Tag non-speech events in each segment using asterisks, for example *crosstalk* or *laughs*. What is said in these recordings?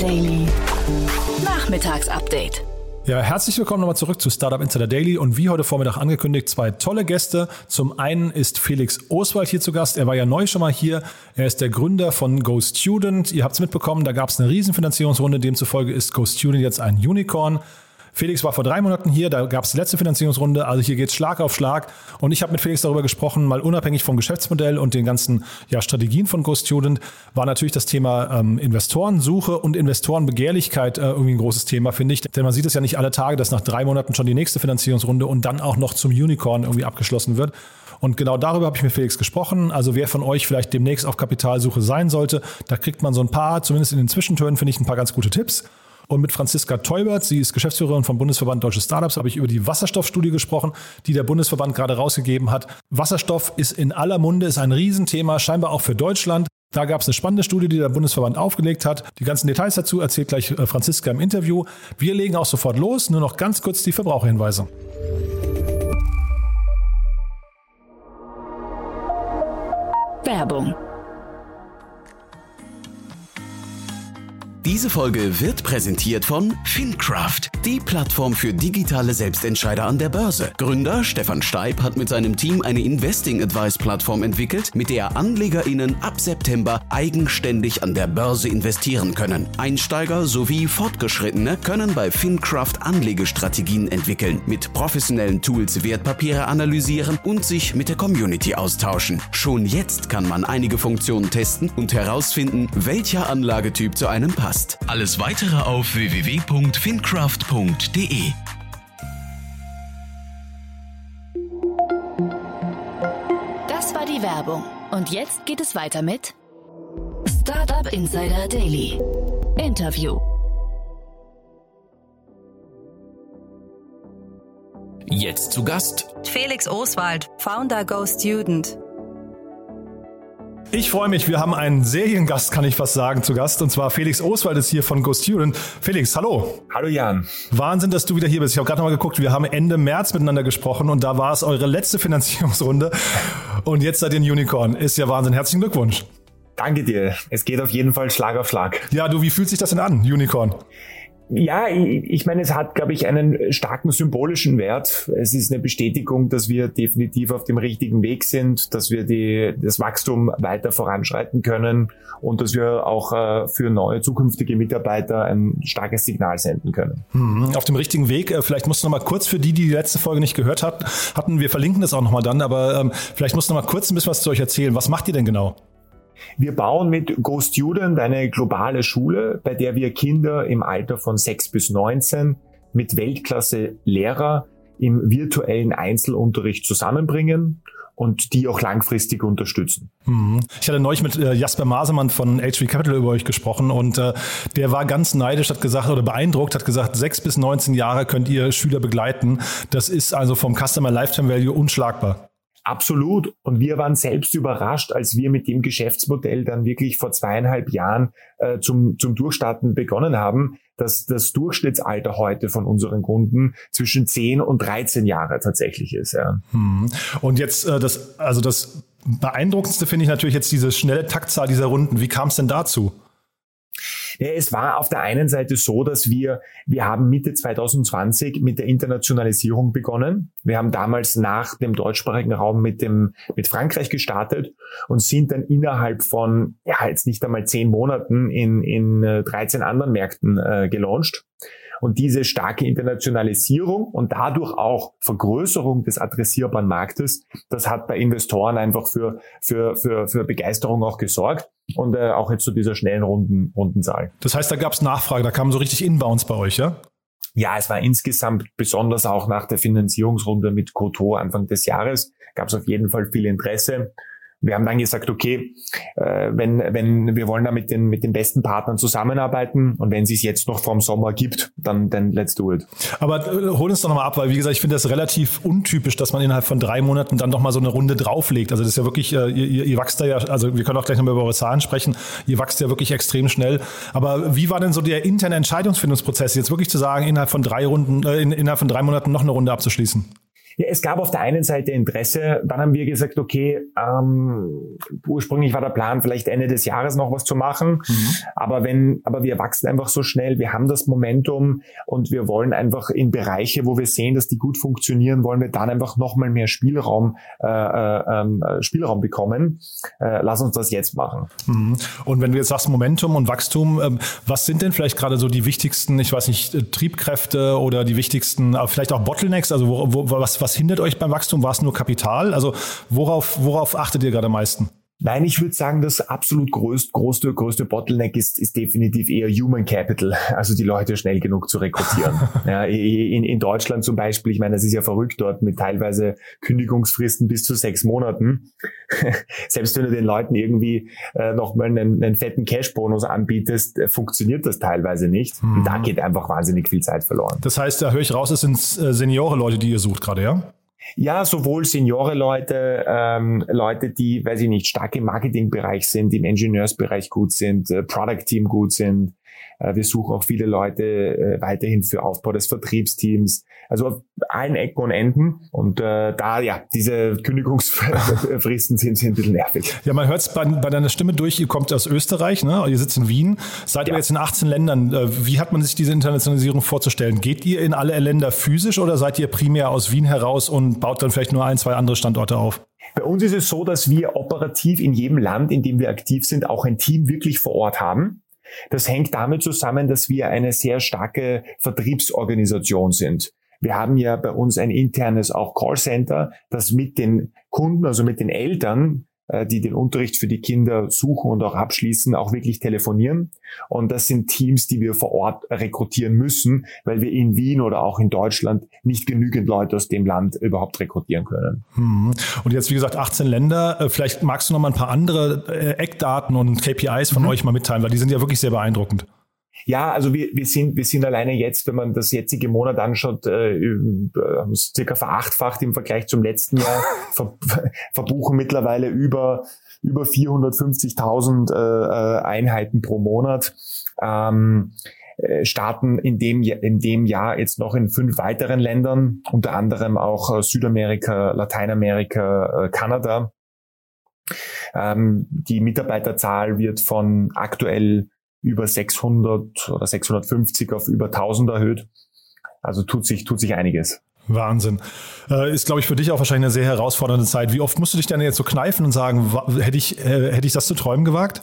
Daily. Nachmittagsupdate. Ja, herzlich willkommen nochmal zurück zu Startup Insider Daily und wie heute Vormittag angekündigt, zwei tolle Gäste. Zum einen ist Felix Oswald hier zu Gast. Er war ja neu schon mal hier. Er ist der Gründer von Go Student. Ihr habt es mitbekommen, da gab es eine Riesenfinanzierungsrunde. Demzufolge ist Go Student jetzt ein Unicorn. Felix war vor drei Monaten hier, da gab es die letzte Finanzierungsrunde, also hier geht es Schlag auf Schlag. Und ich habe mit Felix darüber gesprochen, mal unabhängig vom Geschäftsmodell und den ganzen ja, Strategien von Go Student, war natürlich das Thema ähm, Investorensuche und Investorenbegehrlichkeit äh, irgendwie ein großes Thema, finde ich. Denn man sieht es ja nicht alle Tage, dass nach drei Monaten schon die nächste Finanzierungsrunde und dann auch noch zum Unicorn irgendwie abgeschlossen wird. Und genau darüber habe ich mit Felix gesprochen. Also wer von euch vielleicht demnächst auf Kapitalsuche sein sollte, da kriegt man so ein paar, zumindest in den Zwischentönen, finde ich ein paar ganz gute Tipps. Und mit Franziska Teubert, sie ist Geschäftsführerin vom Bundesverband Deutsche Startups, habe ich über die Wasserstoffstudie gesprochen, die der Bundesverband gerade rausgegeben hat. Wasserstoff ist in aller Munde, ist ein Riesenthema, scheinbar auch für Deutschland. Da gab es eine spannende Studie, die der Bundesverband aufgelegt hat. Die ganzen Details dazu erzählt gleich äh, Franziska im Interview. Wir legen auch sofort los. Nur noch ganz kurz die Verbraucherhinweise. Werbung Diese Folge wird präsentiert von FinCraft, die Plattform für digitale Selbstentscheider an der Börse. Gründer Stefan Steib hat mit seinem Team eine Investing Advice Plattform entwickelt, mit der AnlegerInnen ab September eigenständig an der Börse investieren können. Einsteiger sowie Fortgeschrittene können bei FinCraft Anlegestrategien entwickeln, mit professionellen Tools Wertpapiere analysieren und sich mit der Community austauschen. Schon jetzt kann man einige Funktionen testen und herausfinden, welcher Anlagetyp zu einem passt passt. Alles weitere auf www.fincraft.de. Das war die Werbung. Und jetzt geht es weiter mit Startup Insider Daily. Interview. Jetzt zu Gast Felix Oswald, Founder Go Student. Ich freue mich, wir haben einen Seriengast, kann ich fast sagen, zu Gast. Und zwar Felix Oswald ist hier von Go Student. Felix, hallo. Hallo Jan. Wahnsinn, dass du wieder hier bist. Ich habe gerade noch mal geguckt, wir haben Ende März miteinander gesprochen und da war es eure letzte Finanzierungsrunde. Und jetzt seid ihr ein Unicorn. Ist ja Wahnsinn. Herzlichen Glückwunsch. Danke dir. Es geht auf jeden Fall Schlag auf Schlag. Ja, du, wie fühlt sich das denn an, Unicorn? Ja, ich meine, es hat, glaube ich, einen starken symbolischen Wert. Es ist eine Bestätigung, dass wir definitiv auf dem richtigen Weg sind, dass wir die, das Wachstum weiter voranschreiten können und dass wir auch äh, für neue zukünftige Mitarbeiter ein starkes Signal senden können. Hm, auf dem richtigen Weg. Äh, vielleicht musst du noch mal kurz für die, die die letzte Folge nicht gehört hat, hatten, wir verlinken das auch noch mal dann, aber ähm, vielleicht musst du noch mal kurz ein bisschen was zu euch erzählen. Was macht ihr denn genau? Wir bauen mit Go Student eine globale Schule, bei der wir Kinder im Alter von 6 bis 19 mit Weltklasse Lehrer im virtuellen Einzelunterricht zusammenbringen und die auch langfristig unterstützen. Mhm. Ich hatte neulich mit äh, Jasper Masemann von HV Capital über euch gesprochen und äh, der war ganz neidisch, hat gesagt oder beeindruckt, hat gesagt, sechs bis 19 Jahre könnt ihr Schüler begleiten. Das ist also vom Customer Lifetime Value unschlagbar. Absolut. Und wir waren selbst überrascht, als wir mit dem Geschäftsmodell dann wirklich vor zweieinhalb Jahren äh, zum, zum Durchstarten begonnen haben, dass das Durchschnittsalter heute von unseren Kunden zwischen 10 und 13 Jahre tatsächlich ist. Ja. Hm. Und jetzt äh, das, also das Beeindruckendste finde ich natürlich jetzt diese schnelle Taktzahl dieser Runden. Wie kam es denn dazu? Ja, es war auf der einen Seite so, dass wir, wir haben Mitte 2020 mit der Internationalisierung begonnen. Wir haben damals nach dem deutschsprachigen Raum mit dem, mit Frankreich gestartet und sind dann innerhalb von, ja, jetzt nicht einmal zehn Monaten in, in 13 äh, anderen Märkten äh, gelauncht. Und diese starke Internationalisierung und dadurch auch Vergrößerung des adressierbaren Marktes, das hat bei Investoren einfach für, für, für, für Begeisterung auch gesorgt und äh, auch jetzt zu dieser schnellen Runden, Rundenzahl. Das heißt, da gab es Nachfrage, da kamen so richtig Inbounds bei euch, ja? Ja, es war insgesamt besonders auch nach der Finanzierungsrunde mit Koto Anfang des Jahres, gab es auf jeden Fall viel Interesse wir haben dann gesagt, okay, äh, wenn, wenn wir wollen da mit den, mit den besten Partnern zusammenarbeiten und wenn es sich jetzt noch vom Sommer gibt, dann, dann let's do it. Aber äh, hol uns doch nochmal ab, weil wie gesagt, ich finde das relativ untypisch, dass man innerhalb von drei Monaten dann nochmal so eine Runde drauflegt. Also das ist ja wirklich, äh, ihr, ihr, wachst da ja, also wir können auch gleich nochmal über eure Zahlen sprechen, ihr wachst ja wirklich extrem schnell. Aber wie war denn so der interne Entscheidungsfindungsprozess, jetzt wirklich zu sagen, innerhalb von drei Runden, äh, in, innerhalb von drei Monaten noch eine Runde abzuschließen? Ja, es gab auf der einen Seite Interesse, dann haben wir gesagt, okay, ähm, ursprünglich war der Plan, vielleicht Ende des Jahres noch was zu machen, mhm. aber wenn, aber wir wachsen einfach so schnell, wir haben das Momentum und wir wollen einfach in Bereiche, wo wir sehen, dass die gut funktionieren, wollen wir dann einfach nochmal mehr Spielraum, äh, äh, ähm, Spielraum bekommen. Äh, lass uns das jetzt machen. Mhm. Und wenn du jetzt sagst Momentum und Wachstum, ähm, was sind denn vielleicht gerade so die wichtigsten, ich weiß nicht, äh, Triebkräfte oder die wichtigsten, vielleicht auch Bottlenecks? Also wo, wo, was, was hindert euch beim Wachstum? War es nur Kapital? Also worauf, worauf achtet ihr gerade am meisten? Nein, ich würde sagen, das absolut größte, größte, größte Bottleneck ist, ist definitiv eher Human Capital, also die Leute schnell genug zu rekrutieren. *laughs* ja, in, in Deutschland zum Beispiel, ich meine, das ist ja verrückt dort mit teilweise Kündigungsfristen bis zu sechs Monaten. *laughs* Selbst wenn du den Leuten irgendwie äh, nochmal einen, einen fetten Cash-Bonus anbietest, äh, funktioniert das teilweise nicht. Mhm. Und da geht einfach wahnsinnig viel Zeit verloren. Das heißt, da höre ich raus, es sind äh, Seniore-Leute, die ihr sucht gerade, ja? Ja, sowohl Seniore-Leute, ähm, Leute, die, weiß ich nicht, stark im Marketingbereich sind, im Ingenieursbereich gut sind, äh, Product-Team gut sind, wir suchen auch viele Leute äh, weiterhin für Aufbau des Vertriebsteams. Also auf allen Ecken und Enden. Und äh, da, ja, diese Kündigungsfristen *laughs* sind, sind ein bisschen nervig. Ja, man hört es bei, bei deiner Stimme durch, ihr kommt aus Österreich, ne? ihr sitzt in Wien. Seid ja. ihr jetzt in 18 Ländern? Äh, wie hat man sich diese Internationalisierung vorzustellen? Geht ihr in alle Länder physisch oder seid ihr primär aus Wien heraus und baut dann vielleicht nur ein, zwei andere Standorte auf? Bei uns ist es so, dass wir operativ in jedem Land, in dem wir aktiv sind, auch ein Team wirklich vor Ort haben. Das hängt damit zusammen, dass wir eine sehr starke Vertriebsorganisation sind. Wir haben ja bei uns ein internes auch Callcenter, das mit den Kunden, also mit den Eltern die den Unterricht für die Kinder suchen und auch abschließen, auch wirklich telefonieren. Und das sind Teams, die wir vor Ort rekrutieren müssen, weil wir in Wien oder auch in Deutschland nicht genügend Leute aus dem Land überhaupt rekrutieren können. Hm. Und jetzt, wie gesagt, 18 Länder. Äh, vielleicht magst du noch mal ein paar andere äh, Eckdaten und KPIs von mhm. euch mal mitteilen, weil die sind ja wirklich sehr beeindruckend. Ja, also wir, wir sind wir sind alleine jetzt, wenn man das jetzige Monat anschaut, äh, äh, circa verachtfacht im Vergleich zum letzten Jahr, *laughs* ver, verbuchen mittlerweile über über 450.000 äh, äh, Einheiten pro Monat. Ähm, äh, starten in dem, in dem Jahr jetzt noch in fünf weiteren Ländern, unter anderem auch Südamerika, Lateinamerika, Kanada. Ähm, die Mitarbeiterzahl wird von aktuell über 600 oder 650 auf über 1000 erhöht. Also tut sich, tut sich einiges. Wahnsinn. Äh, ist, glaube ich, für dich auch wahrscheinlich eine sehr herausfordernde Zeit. Wie oft musst du dich denn jetzt so kneifen und sagen, hätte ich, äh, hätte ich das zu träumen gewagt?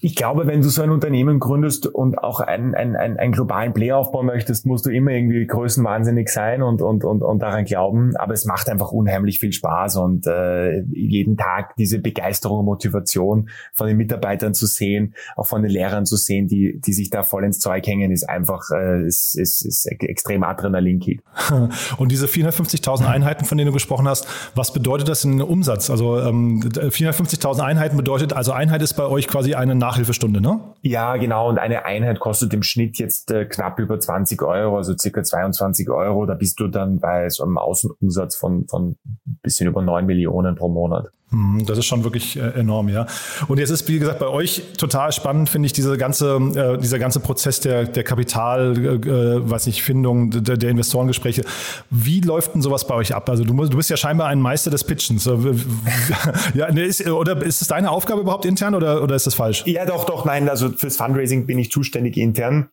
Ich glaube, wenn du so ein Unternehmen gründest und auch einen, einen, einen, globalen Player aufbauen möchtest, musst du immer irgendwie größenwahnsinnig sein und, und, und, und daran glauben. Aber es macht einfach unheimlich viel Spaß und äh, jeden Tag diese Begeisterung und Motivation von den Mitarbeitern zu sehen, auch von den Lehrern zu sehen, die, die sich da voll ins Zeug hängen, ist einfach äh, ist, ist, ist extrem Adrenalinkick. *laughs* Und diese 450.000 Einheiten, von denen du gesprochen hast, was bedeutet das in Umsatz? Also ähm, 450.000 Einheiten bedeutet, also Einheit ist bei euch quasi eine Nachhilfestunde, ne? Ja, genau. Und eine Einheit kostet im Schnitt jetzt äh, knapp über 20 Euro, also circa 22 Euro. Da bist du dann bei so einem Außenumsatz von, von bisschen über 9 Millionen pro Monat. Hm, das ist schon wirklich äh, enorm, ja. Und jetzt ist, wie gesagt, bei euch total spannend, finde ich, diese ganze, äh, dieser ganze Prozess der, der Kapital, äh, weiß nicht, Findung der, der Investorengespräche. Wie läuft denn sowas bei euch ab? Also du, du bist ja scheinbar ein Meister des Pitchens. *laughs* ja, ist, oder ist es deine Aufgabe überhaupt intern oder, oder ist das falsch? Ja, doch, doch, nein. Also fürs Fundraising bin ich zuständig intern.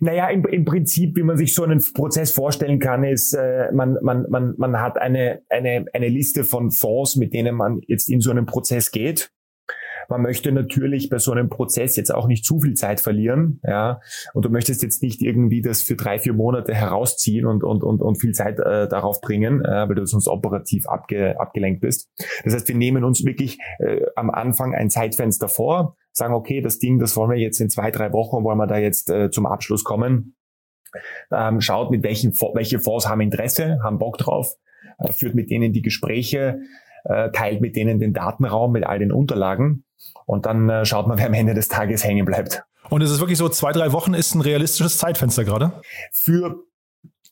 Naja, im, im Prinzip, wie man sich so einen Prozess vorstellen kann, ist, äh, man, man, man, man hat eine, eine, eine Liste von Fonds, mit denen man jetzt in so einen Prozess geht. Man möchte natürlich bei so einem Prozess jetzt auch nicht zu viel Zeit verlieren, ja. Und du möchtest jetzt nicht irgendwie das für drei, vier Monate herausziehen und, und, und, und viel Zeit äh, darauf bringen, äh, weil du sonst operativ abge, abgelenkt bist. Das heißt, wir nehmen uns wirklich äh, am Anfang ein Zeitfenster vor, sagen, okay, das Ding, das wollen wir jetzt in zwei, drei Wochen, wollen wir da jetzt äh, zum Abschluss kommen. Ähm, schaut, mit welchen, welche Fonds haben Interesse, haben Bock drauf, äh, führt mit denen die Gespräche, äh, teilt mit denen den Datenraum mit all den Unterlagen und dann äh, schaut man, *laughs* wer am Ende des Tages hängen bleibt. Und ist es wirklich so, zwei, drei Wochen ist ein realistisches Zeitfenster gerade? Für,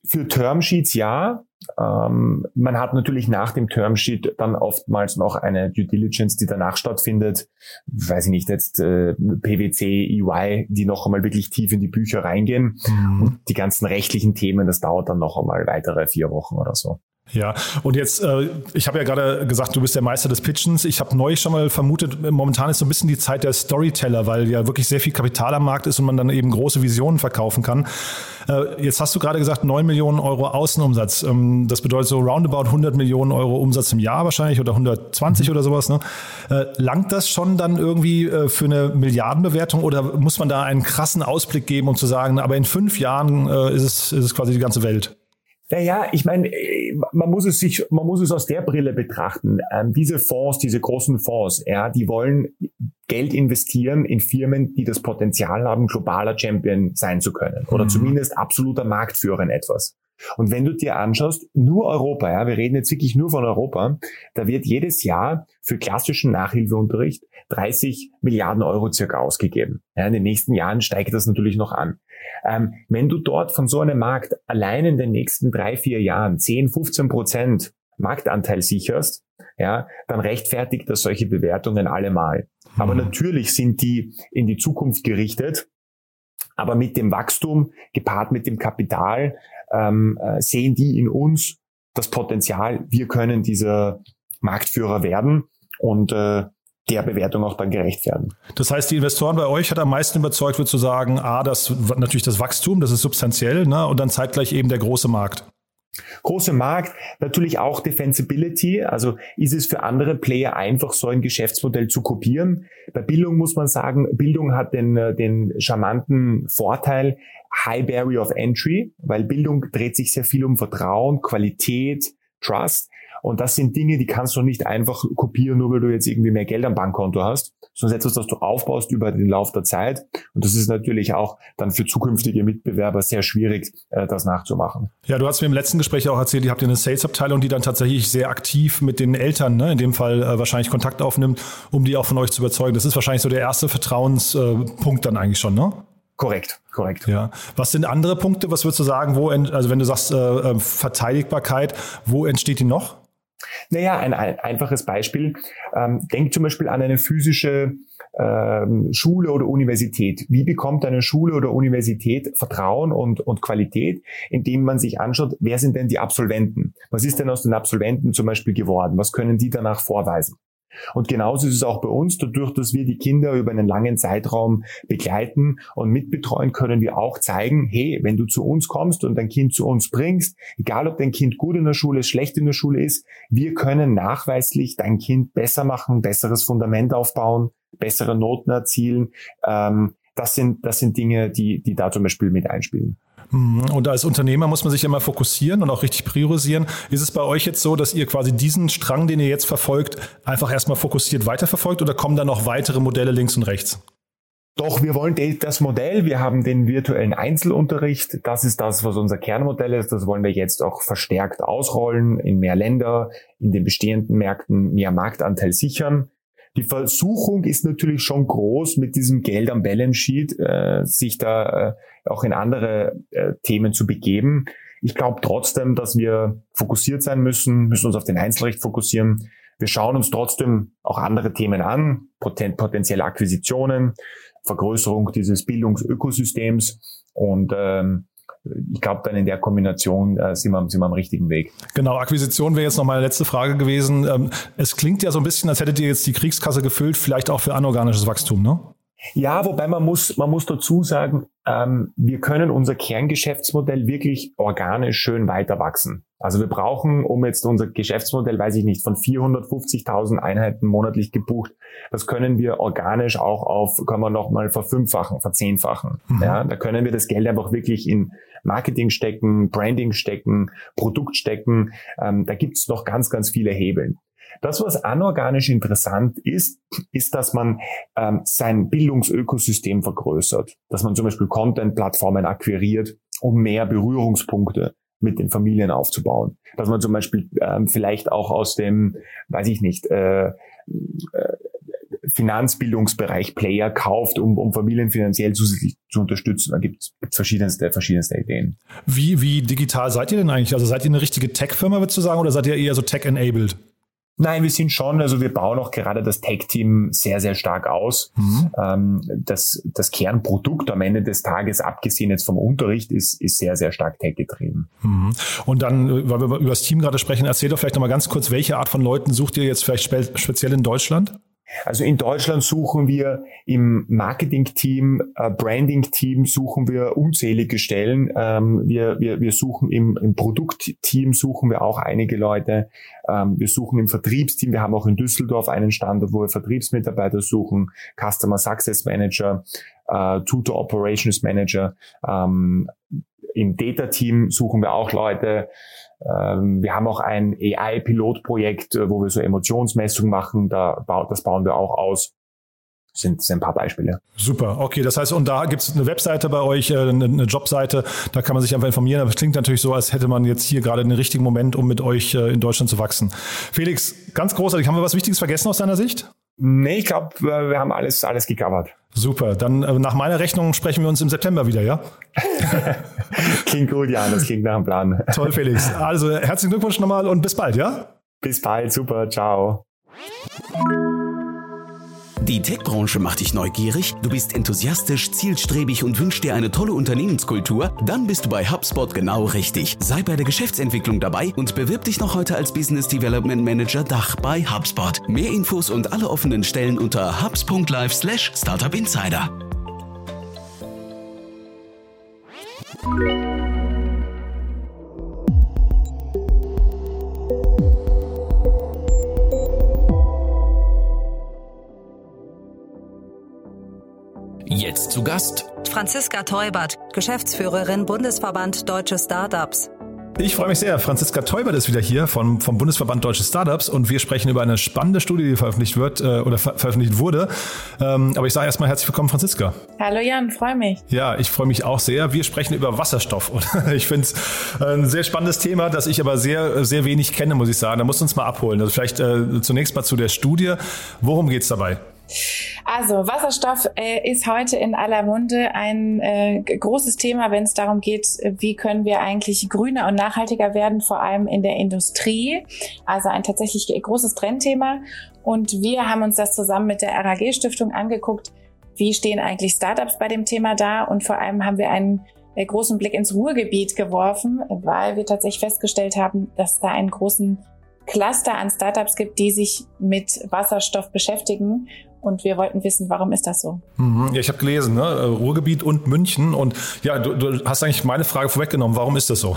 für Termsheets ja. Ähm, man hat natürlich nach dem Termsheet dann oftmals noch eine Due Diligence, die danach stattfindet. Weiß ich nicht, jetzt äh, PwC, EY, die noch einmal wirklich tief in die Bücher reingehen. Mhm. Und die ganzen rechtlichen Themen, das dauert dann noch einmal weitere vier Wochen oder so. Ja, und jetzt, äh, ich habe ja gerade gesagt, du bist der Meister des Pitchens. Ich habe neulich schon mal vermutet, momentan ist so ein bisschen die Zeit der Storyteller, weil ja wirklich sehr viel Kapital am Markt ist und man dann eben große Visionen verkaufen kann. Äh, jetzt hast du gerade gesagt, 9 Millionen Euro Außenumsatz. Ähm, das bedeutet so roundabout 100 Millionen Euro Umsatz im Jahr wahrscheinlich oder 120 mhm. oder sowas. Ne? Äh, langt das schon dann irgendwie äh, für eine Milliardenbewertung oder muss man da einen krassen Ausblick geben, um zu sagen, aber in fünf Jahren äh, ist, es, ist es quasi die ganze Welt? Naja, ich meine, äh, man muss es sich, man muss es aus der Brille betrachten. Ähm, diese Fonds, diese großen Fonds, ja, die wollen Geld investieren in Firmen, die das Potenzial haben, globaler Champion sein zu können oder mhm. zumindest absoluter Marktführer in etwas. Und wenn du dir anschaust, nur Europa, ja, wir reden jetzt wirklich nur von Europa, da wird jedes Jahr für klassischen Nachhilfeunterricht 30 Milliarden Euro circa ausgegeben. Ja, in den nächsten Jahren steigt das natürlich noch an. Ähm, wenn du dort von so einem Markt allein in den nächsten drei, vier Jahren 10, 15 Prozent Marktanteil sicherst, ja, dann rechtfertigt das solche Bewertungen allemal. Aber mhm. natürlich sind die in die Zukunft gerichtet. Aber mit dem Wachstum gepaart mit dem Kapital ähm, äh, sehen die in uns das Potenzial, wir können dieser Marktführer werden und äh, der Bewertung auch dann gerecht werden. Das heißt, die Investoren bei euch hat am meisten überzeugt, wird zu sagen, ah, das natürlich das Wachstum, das ist substanziell, ne? und dann zeitgleich eben der große Markt. Große Markt, natürlich auch Defensibility. Also ist es für andere Player einfach, so ein Geschäftsmodell zu kopieren? Bei Bildung muss man sagen, Bildung hat den, äh, den charmanten Vorteil, High Barrier of Entry, weil Bildung dreht sich sehr viel um Vertrauen, Qualität, Trust. Und das sind Dinge, die kannst du nicht einfach kopieren, nur weil du jetzt irgendwie mehr Geld am Bankkonto hast, sondern etwas, das du aufbaust über den Lauf der Zeit. Und das ist natürlich auch dann für zukünftige Mitbewerber sehr schwierig, äh, das nachzumachen. Ja, du hast mir im letzten Gespräch auch erzählt, ihr habt eine Sales-Abteilung, die dann tatsächlich sehr aktiv mit den Eltern, ne, in dem Fall äh, wahrscheinlich Kontakt aufnimmt, um die auch von euch zu überzeugen. Das ist wahrscheinlich so der erste Vertrauenspunkt dann eigentlich schon, ne? Korrekt, korrekt. Ja. Was sind andere Punkte? Was würdest du sagen, wo, also wenn du sagst äh, äh Verteidigbarkeit, wo entsteht die noch? Naja, ein, ein einfaches Beispiel. Ähm, denk zum Beispiel an eine physische ähm, Schule oder Universität. Wie bekommt eine Schule oder Universität Vertrauen und, und Qualität, indem man sich anschaut, wer sind denn die Absolventen? Was ist denn aus den Absolventen zum Beispiel geworden? Was können die danach vorweisen? Und genauso ist es auch bei uns, dadurch, dass wir die Kinder über einen langen Zeitraum begleiten und mitbetreuen, können wir auch zeigen, hey, wenn du zu uns kommst und dein Kind zu uns bringst, egal ob dein Kind gut in der Schule schlecht in der Schule ist, wir können nachweislich dein Kind besser machen, besseres Fundament aufbauen, bessere Noten erzielen. Ähm, das sind, das sind Dinge, die, die da zum Beispiel mit einspielen. Mhm. Und als Unternehmer muss man sich immer fokussieren und auch richtig priorisieren. Ist es bei euch jetzt so, dass ihr quasi diesen Strang, den ihr jetzt verfolgt, einfach erstmal fokussiert weiterverfolgt oder kommen da noch weitere Modelle links und rechts? Doch, wir wollen das Modell, wir haben den virtuellen Einzelunterricht, das ist das, was unser Kernmodell ist, das wollen wir jetzt auch verstärkt ausrollen, in mehr Länder, in den bestehenden Märkten mehr Marktanteil sichern. Die Versuchung ist natürlich schon groß, mit diesem Geld am Balance Sheet äh, sich da äh, auch in andere äh, Themen zu begeben. Ich glaube trotzdem, dass wir fokussiert sein müssen, müssen uns auf den Einzelrecht fokussieren. Wir schauen uns trotzdem auch andere Themen an, poten potenzielle Akquisitionen, Vergrößerung dieses Bildungsökosystems und ähm, ich glaube, dann in der Kombination äh, sind, wir, sind wir am richtigen Weg. Genau, Akquisition wäre jetzt noch meine letzte Frage gewesen. Ähm, es klingt ja so ein bisschen, als hättet ihr jetzt die Kriegskasse gefüllt, vielleicht auch für anorganisches Wachstum, ne? Ja, wobei man muss, man muss dazu sagen, ähm, wir können unser Kerngeschäftsmodell wirklich organisch schön weiter wachsen. Also wir brauchen, um jetzt unser Geschäftsmodell, weiß ich nicht, von 450.000 Einheiten monatlich gebucht, das können wir organisch auch auf, können wir nochmal verfünffachen, verzehnfachen. Mhm. Ja, da können wir das Geld einfach wirklich in Marketing stecken, Branding stecken, Produkt stecken. Ähm, da gibt's noch ganz, ganz viele Hebeln. Das, was anorganisch interessant ist, ist, dass man ähm, sein Bildungsökosystem vergrößert, dass man zum Beispiel Content-Plattformen akquiriert, um mehr Berührungspunkte mit den Familien aufzubauen. Dass man zum Beispiel ähm, vielleicht auch aus dem, weiß ich nicht, äh, äh, Finanzbildungsbereich Player kauft, um, um Familien finanziell zusätzlich zu unterstützen. Da gibt es verschiedenste, verschiedenste Ideen. Wie, wie digital seid ihr denn eigentlich? Also seid ihr eine richtige Tech-Firma, würdest du sagen, oder seid ihr eher so tech-enabled? Nein, wir sind schon, also wir bauen auch gerade das Tech-Team sehr, sehr stark aus. Mhm. Ähm, das, das Kernprodukt am Ende des Tages, abgesehen jetzt vom Unterricht, ist, ist sehr, sehr stark tech-getrieben. Mhm. Und dann, weil wir über das Team gerade sprechen, erzähl doch vielleicht nochmal ganz kurz, welche Art von Leuten sucht ihr jetzt vielleicht speziell in Deutschland? Also in Deutschland suchen wir im Marketing-Team, äh, Branding-Team suchen wir unzählige Stellen. Ähm, wir, wir, wir suchen im, im Produkt-Team suchen wir auch einige Leute. Ähm, wir suchen im Vertriebsteam. Wir haben auch in Düsseldorf einen Standort, wo wir Vertriebsmitarbeiter suchen, Customer Success Manager, äh, Tutor Operations Manager. Ähm, Im Data-Team suchen wir auch Leute. Ähm, wir haben auch ein AI-Pilotprojekt, äh, wo wir so Emotionsmessungen machen. Da das bauen wir auch aus. Das sind, sind ein paar Beispiele. Super, okay. Das heißt, und da gibt es eine Webseite bei euch, äh, eine, eine Jobseite, da kann man sich einfach informieren. Aber es klingt natürlich so, als hätte man jetzt hier gerade den richtigen Moment, um mit euch äh, in Deutschland zu wachsen. Felix, ganz großartig. Haben wir was Wichtiges vergessen aus deiner Sicht? Nee, ich glaube, wir haben alles, alles gecovert. Super. Dann nach meiner Rechnung sprechen wir uns im September wieder, ja? *laughs* klingt gut, ja. Das klingt nach einem Plan. *laughs* Toll, Felix. Also herzlichen Glückwunsch nochmal und bis bald, ja? Bis bald. Super. Ciao. Die Tech-Branche macht dich neugierig, du bist enthusiastisch, zielstrebig und wünschst dir eine tolle Unternehmenskultur? Dann bist du bei HubSpot genau richtig. Sei bei der Geschäftsentwicklung dabei und bewirb dich noch heute als Business Development Manager Dach bei HubSpot. Mehr Infos und alle offenen Stellen unter hubs.live slash Jetzt zu Gast Franziska Teubert, Geschäftsführerin Bundesverband Deutsche Startups. Ich freue mich sehr. Franziska Teubert ist wieder hier vom, vom Bundesverband Deutsche Startups und wir sprechen über eine spannende Studie, die veröffentlicht wird äh, oder ver veröffentlicht wurde. Ähm, aber ich sage erstmal herzlich willkommen, Franziska. Hallo Jan, freue mich. Ja, ich freue mich auch sehr. Wir sprechen über Wasserstoff und *laughs* ich finde es ein sehr spannendes Thema, das ich aber sehr, sehr wenig kenne, muss ich sagen. Da musst du uns mal abholen. Also vielleicht äh, zunächst mal zu der Studie. Worum geht es dabei? Also Wasserstoff äh, ist heute in aller Munde ein äh, großes Thema, wenn es darum geht, wie können wir eigentlich grüner und nachhaltiger werden, vor allem in der Industrie. Also ein tatsächlich großes Trendthema. Und wir haben uns das zusammen mit der RAG Stiftung angeguckt. Wie stehen eigentlich Startups bei dem Thema da? Und vor allem haben wir einen äh, großen Blick ins Ruhrgebiet geworfen, weil wir tatsächlich festgestellt haben, dass da einen großen Cluster an Startups gibt, die sich mit Wasserstoff beschäftigen und wir wollten wissen, warum ist das so? Mhm. Ja, ich habe gelesen, ne? Äh, Ruhrgebiet und München. Und ja, du, du hast eigentlich meine Frage vorweggenommen. Warum ist das so?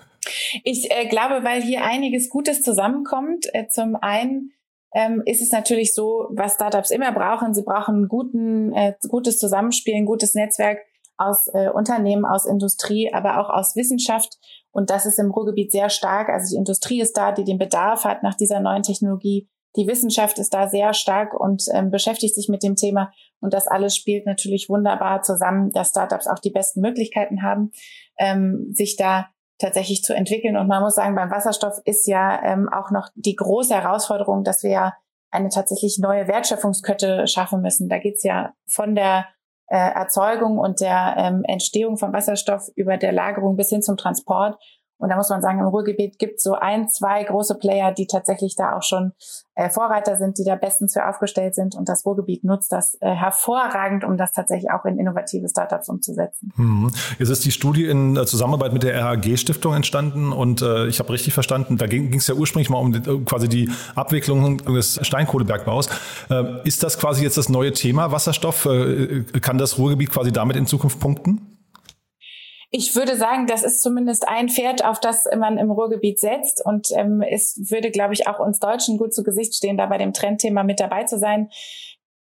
*laughs* ich äh, glaube, weil hier einiges Gutes zusammenkommt. Äh, zum einen ähm, ist es natürlich so, was Startups immer brauchen. Sie brauchen guten, äh, gutes Zusammenspiel, ein gutes Netzwerk aus äh, Unternehmen, aus Industrie, aber auch aus Wissenschaft. Und das ist im Ruhrgebiet sehr stark. Also die Industrie ist da, die den Bedarf hat nach dieser neuen Technologie. Die Wissenschaft ist da sehr stark und ähm, beschäftigt sich mit dem Thema. Und das alles spielt natürlich wunderbar zusammen, dass Startups auch die besten Möglichkeiten haben, ähm, sich da tatsächlich zu entwickeln. Und man muss sagen, beim Wasserstoff ist ja ähm, auch noch die große Herausforderung, dass wir ja eine tatsächlich neue Wertschöpfungskette schaffen müssen. Da geht's ja von der äh, Erzeugung und der ähm, Entstehung von Wasserstoff über der Lagerung bis hin zum Transport. Und da muss man sagen, im Ruhrgebiet gibt so ein, zwei große Player, die tatsächlich da auch schon äh, Vorreiter sind, die da bestens für aufgestellt sind. Und das Ruhrgebiet nutzt das äh, hervorragend, um das tatsächlich auch in innovative Startups umzusetzen. Mhm. Jetzt ist die Studie in äh, Zusammenarbeit mit der RAG-Stiftung entstanden. Und äh, ich habe richtig verstanden, da ging es ja ursprünglich mal um die, äh, quasi die Abwicklung des Steinkohlebergbaus. Äh, ist das quasi jetzt das neue Thema Wasserstoff? Äh, kann das Ruhrgebiet quasi damit in Zukunft punkten? Ich würde sagen, das ist zumindest ein Pferd, auf das man im Ruhrgebiet setzt. Und ähm, es würde, glaube ich, auch uns Deutschen gut zu Gesicht stehen, da bei dem Trendthema mit dabei zu sein.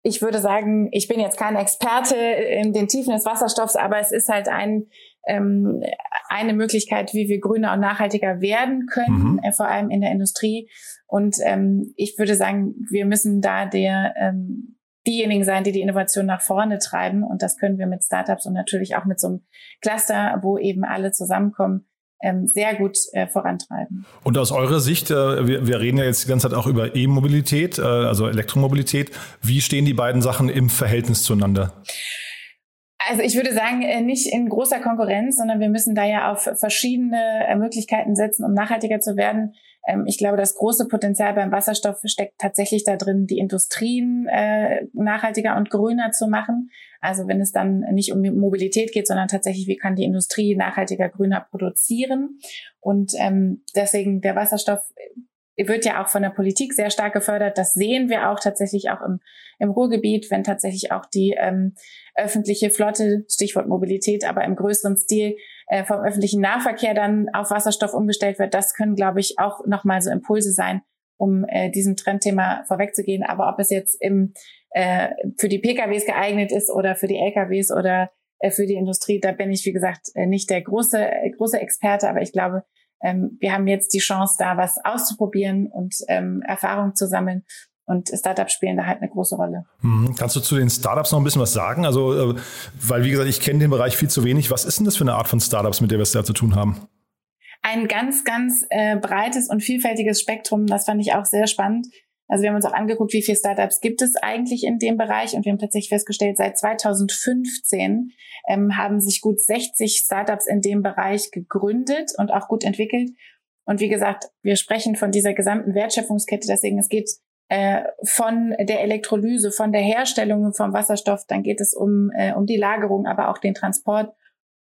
Ich würde sagen, ich bin jetzt kein Experte in den Tiefen des Wasserstoffs, aber es ist halt ein, ähm, eine Möglichkeit, wie wir grüner und nachhaltiger werden können, mhm. äh, vor allem in der Industrie. Und ähm, ich würde sagen, wir müssen da der ähm, diejenigen sein, die die Innovation nach vorne treiben. Und das können wir mit Startups und natürlich auch mit so einem Cluster, wo eben alle zusammenkommen, ähm, sehr gut äh, vorantreiben. Und aus eurer Sicht, äh, wir, wir, reden ja jetzt die ganze Zeit auch über E-Mobilität, äh, also Elektromobilität. Wie stehen die beiden Sachen im Verhältnis zueinander? Also ich würde sagen, äh, nicht in großer Konkurrenz, sondern wir müssen da ja auf verschiedene äh, Möglichkeiten setzen, um nachhaltiger zu werden. Ähm, ich glaube, das große Potenzial beim Wasserstoff steckt tatsächlich da drin, die Industrien äh, nachhaltiger und grüner zu machen. Also wenn es dann nicht um Mobilität geht, sondern tatsächlich, wie kann die Industrie nachhaltiger, grüner produzieren. Und ähm, deswegen der Wasserstoff wird ja auch von der Politik sehr stark gefördert. Das sehen wir auch tatsächlich auch im, im Ruhrgebiet, wenn tatsächlich auch die ähm, öffentliche Flotte, Stichwort Mobilität, aber im größeren Stil äh, vom öffentlichen Nahverkehr dann auf Wasserstoff umgestellt wird. Das können, glaube ich, auch nochmal so Impulse sein, um äh, diesem Trendthema vorwegzugehen. Aber ob es jetzt im, äh, für die PKWs geeignet ist oder für die LKWs oder äh, für die Industrie, da bin ich, wie gesagt, äh, nicht der große, äh, große Experte, aber ich glaube, ähm, wir haben jetzt die Chance, da was auszuprobieren und ähm, Erfahrung zu sammeln. Und Startups spielen da halt eine große Rolle. Mhm. Kannst du zu den Startups noch ein bisschen was sagen? Also, äh, weil wie gesagt, ich kenne den Bereich viel zu wenig. Was ist denn das für eine Art von Startups, mit der wir es da zu tun haben? Ein ganz, ganz äh, breites und vielfältiges Spektrum. Das fand ich auch sehr spannend. Also wir haben uns auch angeguckt, wie viele Startups gibt es eigentlich in dem Bereich und wir haben tatsächlich festgestellt, seit 2015 ähm, haben sich gut 60 Startups in dem Bereich gegründet und auch gut entwickelt. Und wie gesagt, wir sprechen von dieser gesamten Wertschöpfungskette, deswegen es geht äh, von der Elektrolyse, von der Herstellung vom Wasserstoff, dann geht es um, äh, um die Lagerung, aber auch den Transport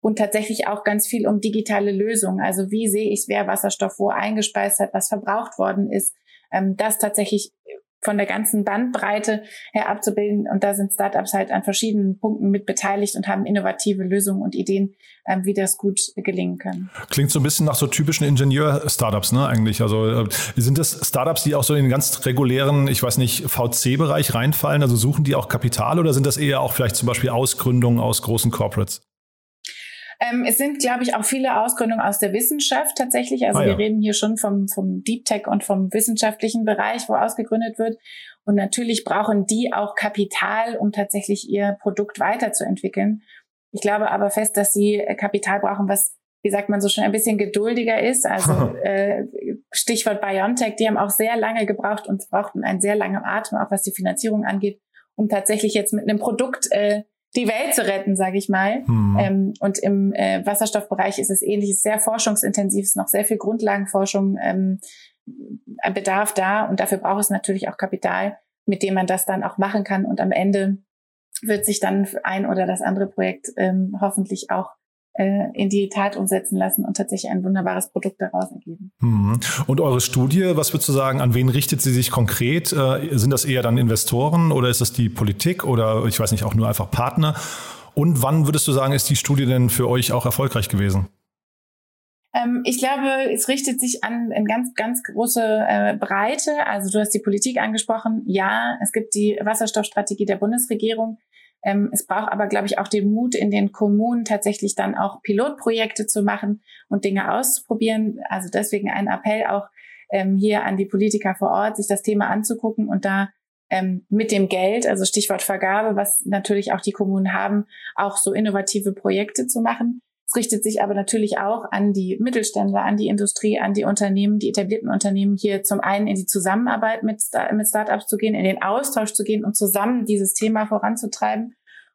und tatsächlich auch ganz viel um digitale Lösungen. Also wie sehe ich, wer Wasserstoff wo eingespeist hat, was verbraucht worden ist, ähm, das tatsächlich von der ganzen Bandbreite her abzubilden. Und da sind Startups halt an verschiedenen Punkten mit beteiligt und haben innovative Lösungen und Ideen, ähm, wie das gut gelingen kann. Klingt so ein bisschen nach so typischen Ingenieur-Startups, ne, eigentlich. Also äh, sind das Startups, die auch so in den ganz regulären, ich weiß nicht, VC-Bereich reinfallen? Also suchen die auch Kapital oder sind das eher auch vielleicht zum Beispiel Ausgründungen aus großen Corporates? Ähm, es sind, glaube ich, auch viele Ausgründungen aus der Wissenschaft tatsächlich. Also ah, ja. wir reden hier schon vom, vom Deep Tech und vom wissenschaftlichen Bereich, wo ausgegründet wird. Und natürlich brauchen die auch Kapital, um tatsächlich ihr Produkt weiterzuentwickeln. Ich glaube aber fest, dass sie äh, Kapital brauchen, was, wie sagt man so schon, ein bisschen geduldiger ist. Also *laughs* äh, Stichwort BioNTech, die haben auch sehr lange gebraucht und brauchten einen sehr langen Atem, auch was die Finanzierung angeht, um tatsächlich jetzt mit einem Produkt äh, die Welt zu retten, sage ich mal. Mhm. Ähm, und im äh, Wasserstoffbereich ist es ähnlich, ist sehr forschungsintensiv, ist noch sehr viel Grundlagenforschung ähm, Bedarf da und dafür braucht es natürlich auch Kapital, mit dem man das dann auch machen kann. Und am Ende wird sich dann ein oder das andere Projekt ähm, hoffentlich auch in die Tat umsetzen lassen und tatsächlich ein wunderbares Produkt daraus ergeben. Mhm. Und eure Studie, was würdest du sagen, an wen richtet sie sich konkret? Äh, sind das eher dann Investoren oder ist das die Politik oder ich weiß nicht, auch nur einfach Partner? Und wann würdest du sagen, ist die Studie denn für euch auch erfolgreich gewesen? Ähm, ich glaube, es richtet sich an eine ganz, ganz große äh, Breite. Also du hast die Politik angesprochen. Ja, es gibt die Wasserstoffstrategie der Bundesregierung. Ähm, es braucht aber, glaube ich, auch den Mut in den Kommunen tatsächlich dann auch Pilotprojekte zu machen und Dinge auszuprobieren. Also deswegen ein Appell auch ähm, hier an die Politiker vor Ort, sich das Thema anzugucken und da ähm, mit dem Geld, also Stichwort Vergabe, was natürlich auch die Kommunen haben, auch so innovative Projekte zu machen. Es richtet sich aber natürlich auch an die Mittelständler, an die Industrie, an die Unternehmen, die etablierten Unternehmen, hier zum einen in die Zusammenarbeit mit, mit Startups zu gehen, in den Austausch zu gehen und zusammen dieses Thema voranzutreiben.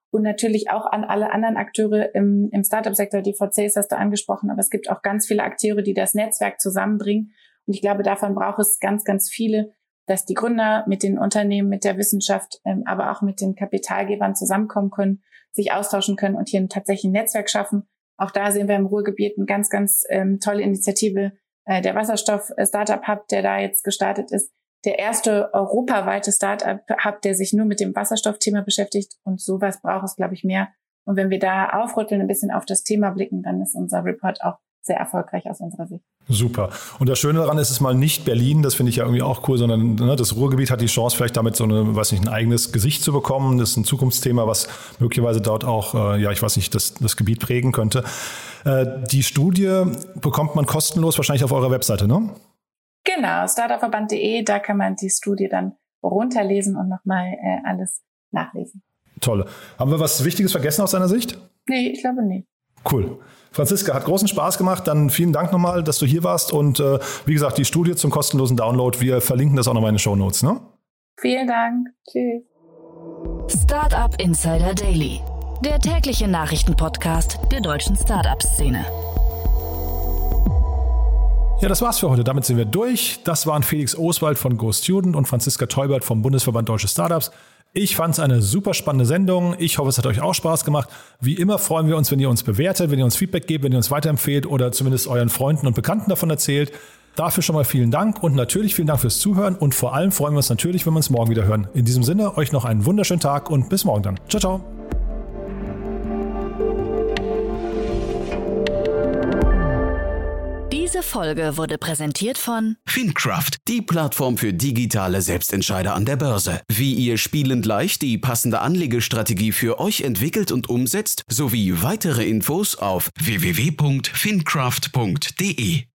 Und natürlich auch an alle anderen Akteure im, im Startup-Sektor. Die VCs hast du angesprochen, aber es gibt auch ganz viele Akteure, die das Netzwerk zusammenbringen. Und ich glaube, davon braucht es ganz, ganz viele, dass die Gründer mit den Unternehmen, mit der Wissenschaft, ähm, aber auch mit den Kapitalgebern zusammenkommen können, sich austauschen können und hier ein tatsächlich ein Netzwerk schaffen auch da sehen wir im Ruhrgebiet eine ganz, ganz ähm, tolle Initiative, äh, der Wasserstoff-Startup-Hub, der da jetzt gestartet ist. Der erste europaweite Startup-Hub, der sich nur mit dem Wasserstoffthema beschäftigt. Und sowas braucht es, glaube ich, mehr. Und wenn wir da aufrütteln, ein bisschen auf das Thema blicken, dann ist unser Report auch sehr erfolgreich aus unserer Sicht. Super. Und das Schöne daran ist es mal nicht Berlin, das finde ich ja irgendwie auch cool, sondern ne, das Ruhrgebiet hat die Chance, vielleicht damit so eine, weiß nicht, ein eigenes Gesicht zu bekommen. Das ist ein Zukunftsthema, was möglicherweise dort auch, äh, ja, ich weiß nicht, das, das Gebiet prägen könnte. Äh, die Studie bekommt man kostenlos wahrscheinlich auf eurer Webseite, ne? Genau, startupverband.de, da kann man die Studie dann runterlesen und nochmal äh, alles nachlesen. Toll. Haben wir was Wichtiges vergessen aus deiner Sicht? Nee, ich glaube nicht. Cool. Franziska, hat großen Spaß gemacht. Dann vielen Dank nochmal, dass du hier warst. Und äh, wie gesagt, die Studie zum kostenlosen Download, wir verlinken das auch nochmal in den Show Notes. Ne? Vielen Dank. Tschüss. Startup Insider Daily, der tägliche Nachrichtenpodcast der deutschen Startup-Szene. Ja, das war's für heute. Damit sind wir durch. Das waren Felix Oswald von Go Student und Franziska Teubert vom Bundesverband Deutsche Startups. Ich fand es eine super spannende Sendung. Ich hoffe, es hat euch auch Spaß gemacht. Wie immer freuen wir uns, wenn ihr uns bewertet, wenn ihr uns Feedback gebt, wenn ihr uns weiterempfehlt oder zumindest euren Freunden und Bekannten davon erzählt. Dafür schon mal vielen Dank und natürlich vielen Dank fürs Zuhören und vor allem freuen wir uns natürlich, wenn wir uns morgen wieder hören. In diesem Sinne, euch noch einen wunderschönen Tag und bis morgen dann. Ciao, ciao. Diese Folge wurde präsentiert von Fincraft, die Plattform für digitale Selbstentscheider an der Börse. Wie ihr spielend leicht die passende Anlegestrategie für euch entwickelt und umsetzt, sowie weitere Infos auf www.fincraft.de.